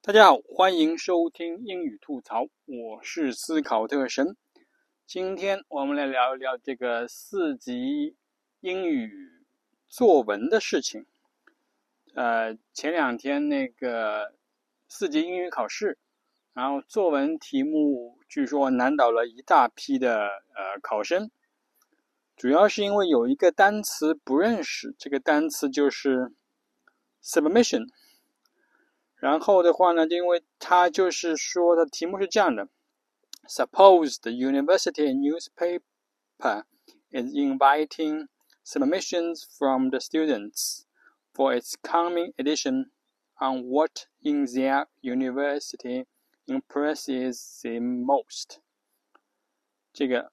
大家好，欢迎收听英语吐槽，我是思考特神。今天我们来聊一聊这个四级英语作文的事情。呃，前两天那个四级英语考试，然后作文题目据说难倒了一大批的呃考生，主要是因为有一个单词不认识，这个单词就是 submission。然后的话呢，因为他就是说的题目是这样的：Suppose the university newspaper is inviting submissions from the students for its coming edition on what in their university impresses them most。这个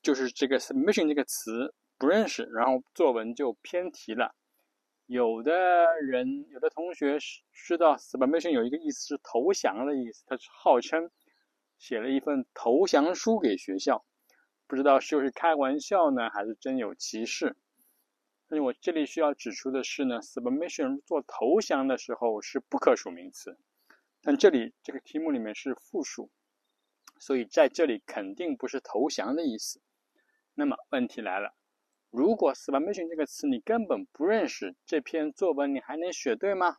就是这个 submission 这个词不认识，然后作文就偏题了。 有的人，有的同学知道 submission 有一个意思是投降的意思，他是号称写了一份投降书给学校，不知道是不是开玩笑呢，还是真有其事。但是我这里需要指出的是呢，submission 做投降的时候是不可数名词，但这里这个题目里面是复数，所以在这里肯定不是投降的意思。那么问题来了。如果 submission 这个词你根本不认识，这篇作文你还能写对吗？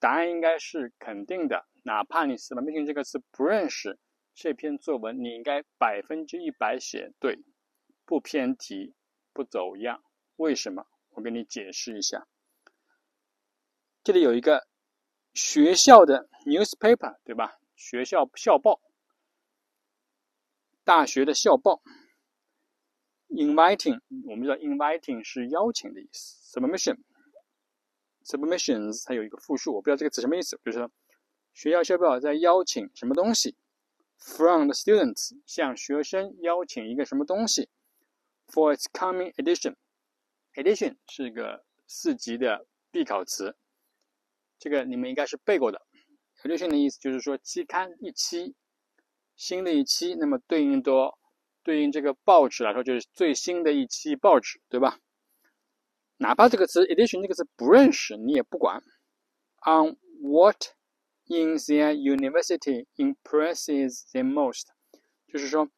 答案应该是肯定的。哪怕你 submission 这个词不认识，这篇作文你应该百分之一百写对，不偏题，不走样。为什么？我给你解释一下。这里有一个学校的 newspaper，对吧？学校校报，大学的校报。Inviting，我们知道 inviting 是邀请的意思。Submission，submissions 它有一个复数，我不知道这个词什么意思，就是说学校校报在邀请什么东西？From the students 向学生邀请一个什么东西？For its coming edition，edition 是一个四级的必考词，这个你们应该是背过的。edition 的意思就是说期刊一期，新的一期，那么对应多。对应这个报纸来说，就是最新的一期报纸，对吧？哪怕这个词 edition 这个词不认识，你也不管。On what in their university impresses them most，就是说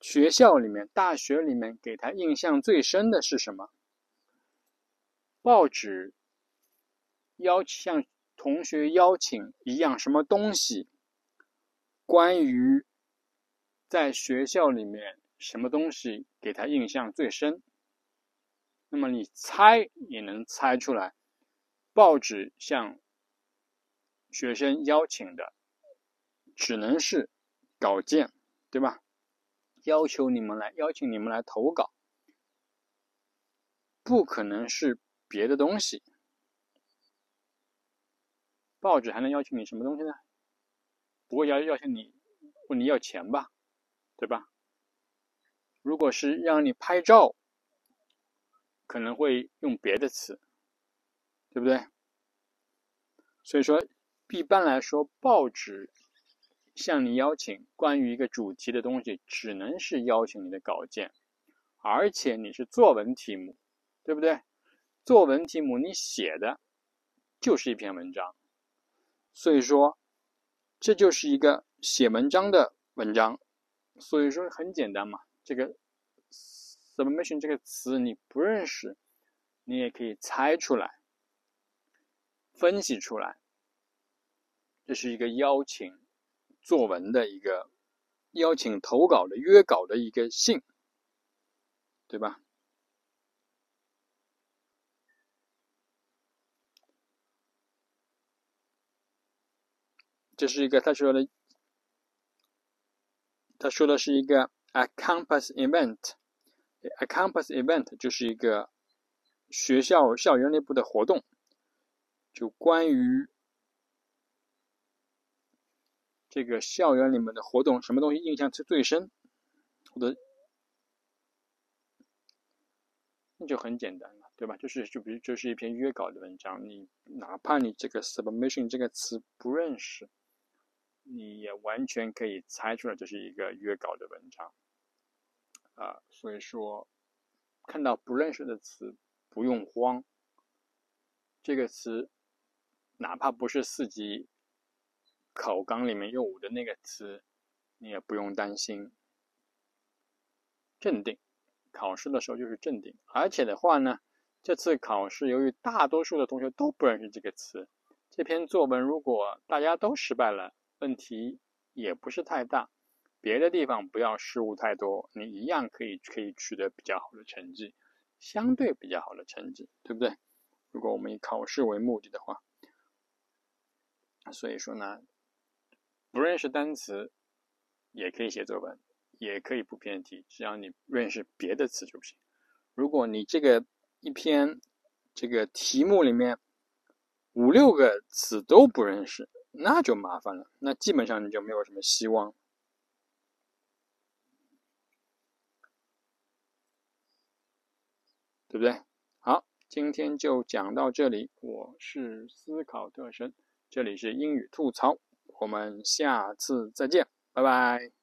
学校里面、大学里面给他印象最深的是什么？报纸邀像同学邀请一样什么东西？关于。在学校里面，什么东西给他印象最深？那么你猜也能猜出来。报纸向学生邀请的，只能是稿件，对吧？要求你们来，邀请你们来投稿，不可能是别的东西。报纸还能邀请你什么东西呢？不会要邀请你问你要钱吧？对吧？如果是让你拍照，可能会用别的词，对不对？所以说，一般来说，报纸向你邀请关于一个主题的东西，只能是邀请你的稿件，而且你是作文题目，对不对？作文题目你写的就是一篇文章，所以说，这就是一个写文章的文章。所以说很简单嘛，这个 submission 这个词你不认识，你也可以猜出来、分析出来。这是一个邀请作文的一个邀请投稿的约稿的一个信，对吧？这是一个他说的。他说的是一个 a campus event，a campus event 就是一个学校校园内部的活动，就关于这个校园里面的活动，什么东西印象最最深？我的那就很简单了，对吧？就是就比如就是一篇约稿的文章，你哪怕你这个 submission 这个词不认识。你也完全可以猜出来，这是一个约稿的文章，啊，所以说看到不认识的词不用慌，这个词哪怕不是四级考纲里面有的那个词，你也不用担心。镇定，考试的时候就是镇定。而且的话呢，这次考试由于大多数的同学都不认识这个词，这篇作文如果大家都失败了，问题也不是太大。别的地方不要失误太多，你一样可以可以取得比较好的成绩，相对比较好的成绩，对不对？如果我们以考试为目的的话，所以说呢，不认识单词也可以写作文，也可以不偏题，只要你认识别的词就行。如果你这个一篇这个题目里面五六个词都不认识，那就麻烦了，那基本上你就没有什么希望。对不对？好，今天就讲到这里。我是思考特神，这里是英语吐槽，我们下次再见，拜拜。